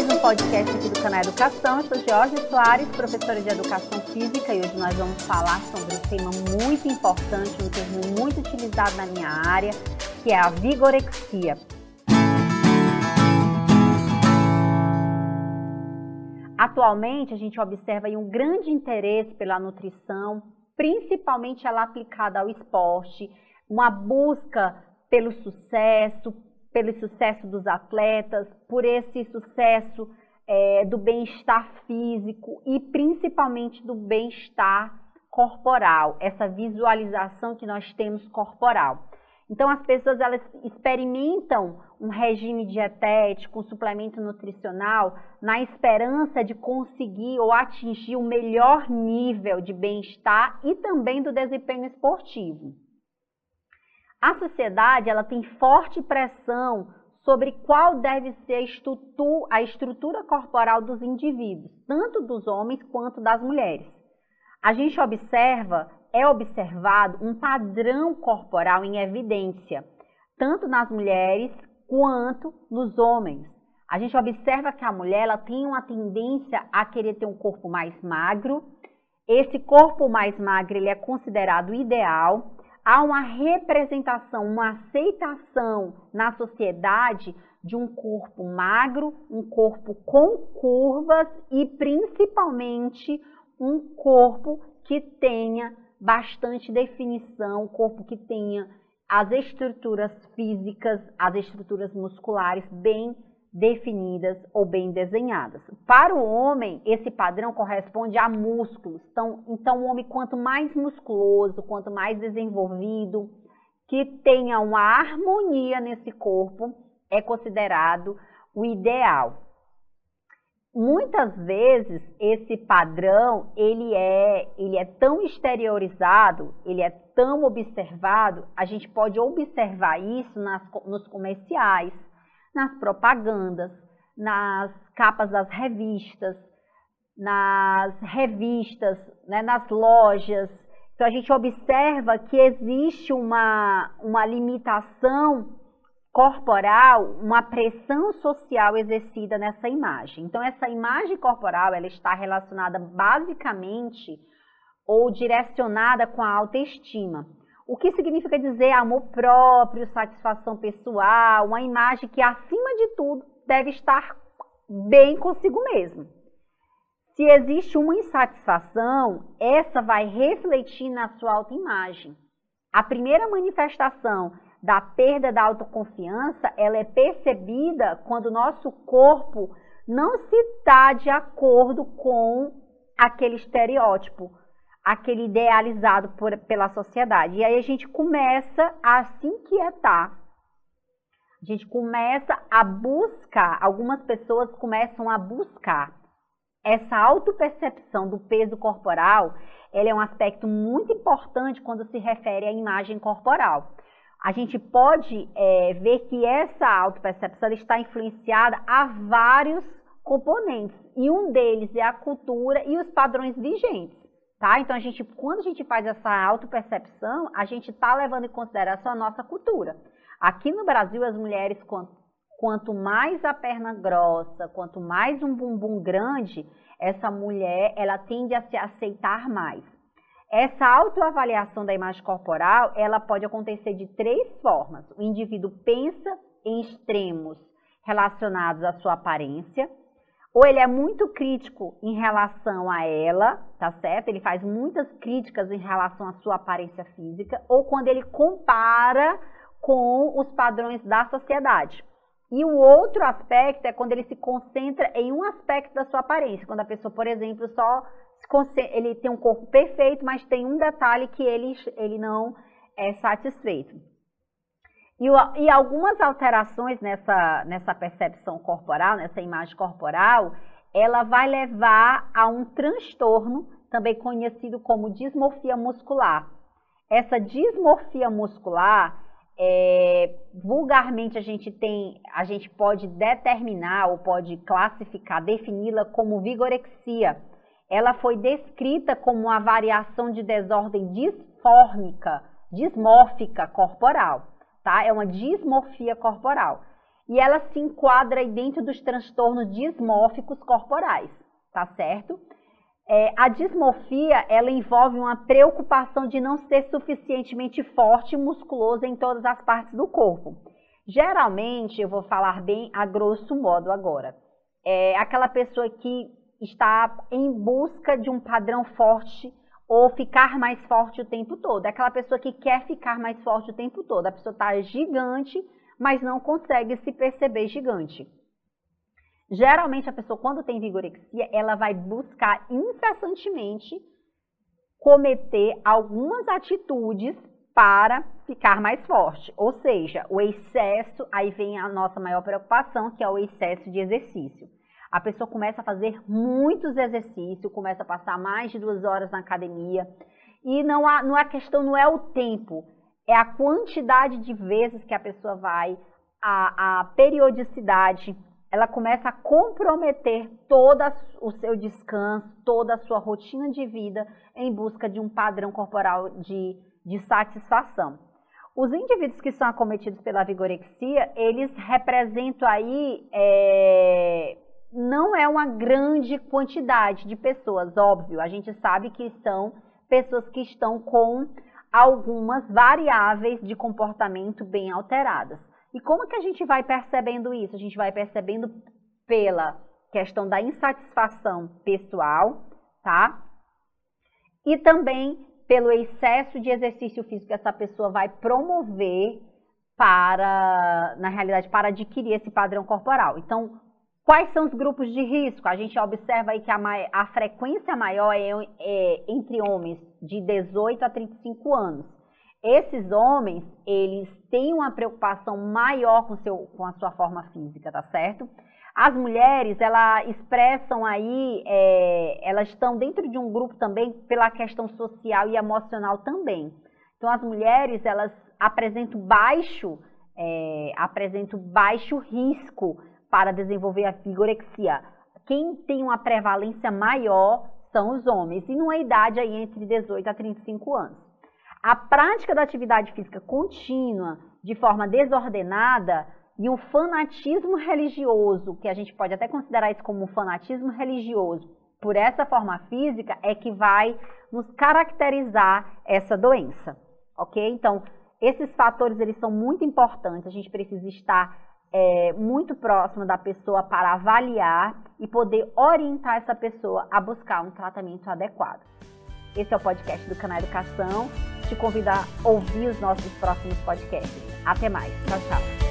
mais um podcast aqui do canal Educação. Eu sou Jorge Soares, professora de Educação Física, e hoje nós vamos falar sobre um tema muito importante, um termo muito utilizado na minha área, que é a vigorexia. Atualmente, a gente observa um grande interesse pela nutrição, principalmente ela aplicada ao esporte, uma busca pelo sucesso, pelo sucesso dos atletas, por esse sucesso é, do bem-estar físico e principalmente do bem-estar corporal, essa visualização que nós temos corporal. Então as pessoas elas experimentam um regime dietético, um suplemento nutricional, na esperança de conseguir ou atingir o melhor nível de bem-estar e também do desempenho esportivo. A sociedade ela tem forte pressão sobre qual deve ser a estrutura, a estrutura corporal dos indivíduos, tanto dos homens quanto das mulheres. A gente observa, é observado um padrão corporal em evidência, tanto nas mulheres quanto nos homens. A gente observa que a mulher ela tem uma tendência a querer ter um corpo mais magro. Esse corpo mais magro ele é considerado ideal há uma representação, uma aceitação na sociedade de um corpo magro, um corpo com curvas e principalmente um corpo que tenha bastante definição, um corpo que tenha as estruturas físicas, as estruturas musculares bem definidas ou bem desenhadas. Para o homem, esse padrão corresponde a músculos. Então, então, o homem, quanto mais musculoso, quanto mais desenvolvido, que tenha uma harmonia nesse corpo, é considerado o ideal. Muitas vezes esse padrão ele é, ele é tão exteriorizado, ele é tão observado, a gente pode observar isso nas, nos comerciais, nas propagandas, nas capas das revistas, nas revistas, né, nas lojas. Então a gente observa que existe uma, uma limitação corporal, uma pressão social exercida nessa imagem. Então essa imagem corporal ela está relacionada basicamente ou direcionada com a autoestima. O que significa dizer amor próprio, satisfação pessoal, uma imagem que, acima de tudo, deve estar bem consigo mesmo. Se existe uma insatisfação, essa vai refletir na sua autoimagem. A primeira manifestação da perda da autoconfiança, ela é percebida quando o nosso corpo não se está de acordo com aquele estereótipo, aquele idealizado por, pela sociedade. E aí a gente começa a se inquietar. A gente começa a buscar, algumas pessoas começam a buscar essa autopercepção do peso corporal, ela é um aspecto muito importante quando se refere à imagem corporal. A gente pode é, ver que essa autopercepção está influenciada a vários componentes, e um deles é a cultura e os padrões vigentes. Tá? Então, a gente, quando a gente faz essa autopercepção, a gente está levando em consideração a nossa cultura. Aqui no Brasil, as mulheres, quanto, quanto mais a perna grossa, quanto mais um bumbum grande, essa mulher ela tende a se aceitar mais. Essa autoavaliação da imagem corporal, ela pode acontecer de três formas. O indivíduo pensa em extremos relacionados à sua aparência, ou ele é muito crítico em relação a ela, tá certo? Ele faz muitas críticas em relação à sua aparência física, ou quando ele compara com os padrões da sociedade. E o outro aspecto é quando ele se concentra em um aspecto da sua aparência, quando a pessoa, por exemplo, só ele tem um corpo perfeito, mas tem um detalhe que ele, ele não é satisfeito. E, e, algumas alterações nessa, nessa percepção corporal, nessa imagem corporal, ela vai levar a um transtorno, também conhecido como dismorfia muscular. Essa dismorfia muscular, é, vulgarmente a gente tem, a gente pode determinar ou pode classificar, defini-la como vigorexia. Ela foi descrita como uma variação de desordem disfórmica, dismórfica corporal tá? É uma dismorfia corporal. e ela se enquadra dentro dos transtornos dismórficos corporais, tá certo? É, a dismorfia, ela envolve uma preocupação de não ser suficientemente forte e musculoso em todas as partes do corpo. Geralmente, eu vou falar bem a grosso modo agora, é aquela pessoa que está em busca de um padrão forte ou ficar mais forte o tempo todo. É aquela pessoa que quer ficar mais forte o tempo todo. A pessoa está gigante, mas não consegue se perceber gigante. Geralmente a pessoa quando tem vigorexia, ela vai buscar incessantemente cometer algumas atitudes para ficar mais forte. Ou seja, o excesso, aí vem a nossa maior preocupação, que é o excesso de exercício. A pessoa começa a fazer muitos exercícios, começa a passar mais de duas horas na academia, e não há, não a questão não é o tempo, é a quantidade de vezes que a pessoa vai, a, a periodicidade, ela começa a comprometer todo o seu descanso, toda a sua rotina de vida em busca de um padrão corporal de, de satisfação. Os indivíduos que são acometidos pela vigorexia, eles representam aí, é, não é uma grande quantidade de pessoas, óbvio, a gente sabe que são pessoas que estão com algumas variáveis de comportamento bem alteradas. E como que a gente vai percebendo isso? A gente vai percebendo pela questão da insatisfação pessoal, tá? E também pelo excesso de exercício físico que essa pessoa vai promover para, na realidade, para adquirir esse padrão corporal. Então, quais são os grupos de risco? A gente observa aí que a, a frequência maior é, é entre homens de 18 a 35 anos. Esses homens, eles têm uma preocupação maior com, seu, com a sua forma física, tá certo? As mulheres, elas expressam aí, é, elas estão dentro de um grupo também pela questão social e emocional também. Então, as mulheres, elas apresentam baixo, é, apresentam baixo risco para desenvolver a vigorexia. Quem tem uma prevalência maior são os homens, e numa idade aí entre 18 a 35 anos. A prática da atividade física contínua, de forma desordenada, e o fanatismo religioso, que a gente pode até considerar isso como um fanatismo religioso, por essa forma física, é que vai nos caracterizar essa doença, ok? Então, esses fatores eles são muito importantes, a gente precisa estar é, muito próximo da pessoa para avaliar e poder orientar essa pessoa a buscar um tratamento adequado. Esse é o podcast do Canal Educação. Te convido a ouvir os nossos próximos podcasts. Até mais. Tchau, tchau.